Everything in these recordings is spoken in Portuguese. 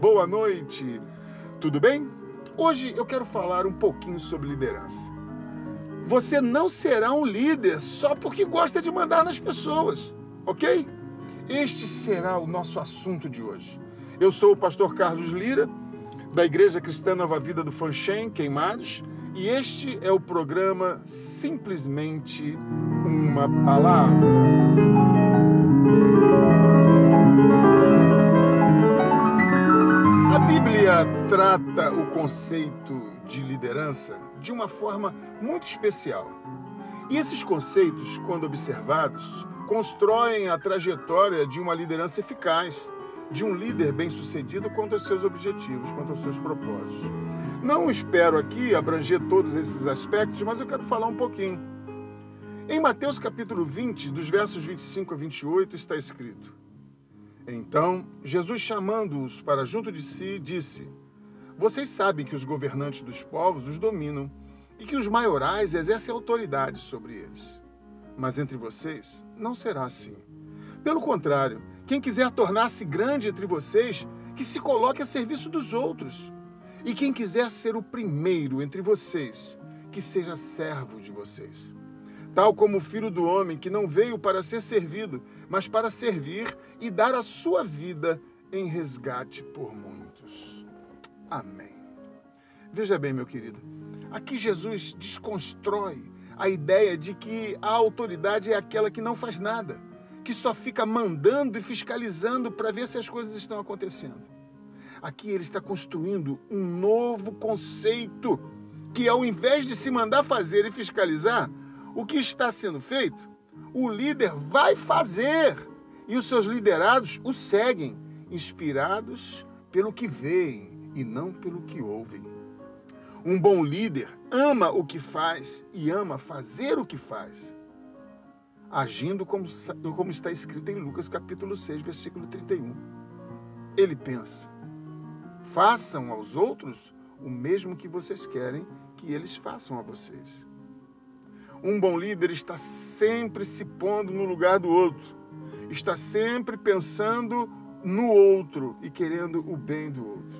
boa noite. Tudo bem? Hoje eu quero falar um pouquinho sobre liderança. Você não será um líder só porque gosta de mandar nas pessoas, ok? Este será o nosso assunto de hoje. Eu sou o pastor Carlos Lira, da Igreja Cristã Nova Vida do Fanchen, Queimados, e este é o programa Simplesmente uma Palavra. Trata o conceito de liderança de uma forma muito especial. E esses conceitos, quando observados, constroem a trajetória de uma liderança eficaz, de um líder bem-sucedido quanto aos seus objetivos, quanto aos seus propósitos. Não espero aqui abranger todos esses aspectos, mas eu quero falar um pouquinho. Em Mateus capítulo 20, dos versos 25 a 28, está escrito: Então, Jesus chamando-os para junto de si, disse: Vocês sabem que os governantes dos povos os dominam e que os maiorais exercem autoridade sobre eles. Mas entre vocês não será assim. Pelo contrário, quem quiser tornar-se grande entre vocês, que se coloque a serviço dos outros. E quem quiser ser o primeiro entre vocês, que seja servo de vocês. Tal como o filho do homem, que não veio para ser servido, mas para servir e dar a sua vida em resgate por muitos. Amém. Veja bem, meu querido, aqui Jesus desconstrói a ideia de que a autoridade é aquela que não faz nada, que só fica mandando e fiscalizando para ver se as coisas estão acontecendo. Aqui ele está construindo um novo conceito que, ao invés de se mandar fazer e fiscalizar o que está sendo feito, o líder vai fazer e os seus liderados o seguem, inspirados pelo que veem e não pelo que ouvem. Um bom líder ama o que faz e ama fazer o que faz, agindo como, como está escrito em Lucas capítulo 6, versículo 31. Ele pensa: Façam aos outros o mesmo que vocês querem que eles façam a vocês. Um bom líder está sempre se pondo no lugar do outro, está sempre pensando no outro e querendo o bem do outro.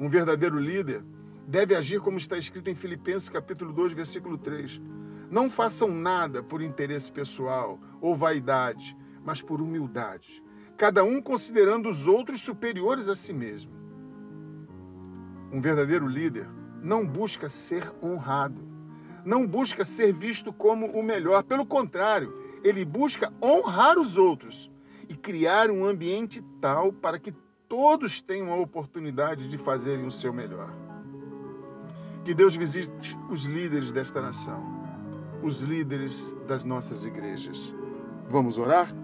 Um verdadeiro líder deve agir como está escrito em Filipenses capítulo 2, versículo 3. Não façam nada por interesse pessoal ou vaidade, mas por humildade, cada um considerando os outros superiores a si mesmo. Um verdadeiro líder não busca ser honrado, não busca ser visto como o melhor. Pelo contrário, ele busca honrar os outros e criar um ambiente tal para que todos tenham a oportunidade de fazerem o seu melhor. Que Deus visite os líderes desta nação, os líderes das nossas igrejas. Vamos orar?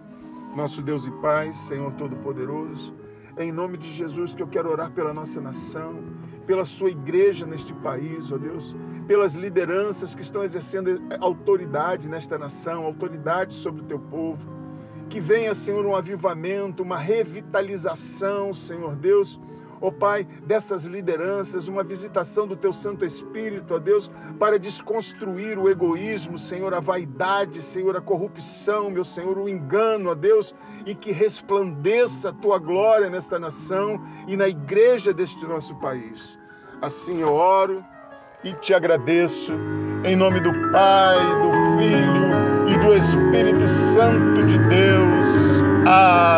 Nosso Deus e Pai, Senhor Todo-Poderoso, é em nome de Jesus que eu quero orar pela nossa nação pela sua igreja neste país, ó Deus, pelas lideranças que estão exercendo autoridade nesta nação, autoridade sobre o teu povo. Que venha, Senhor, um avivamento, uma revitalização, Senhor Deus, ó Pai, dessas lideranças, uma visitação do Teu Santo Espírito, ó Deus, para desconstruir o egoísmo, Senhor, a vaidade, Senhor, a corrupção, meu Senhor, o engano, ó Deus, e que resplandeça a Tua glória nesta nação e na igreja deste nosso país. Assim eu oro e te agradeço, em nome do Pai, do Filho e do Espírito Santo de Deus. Amém.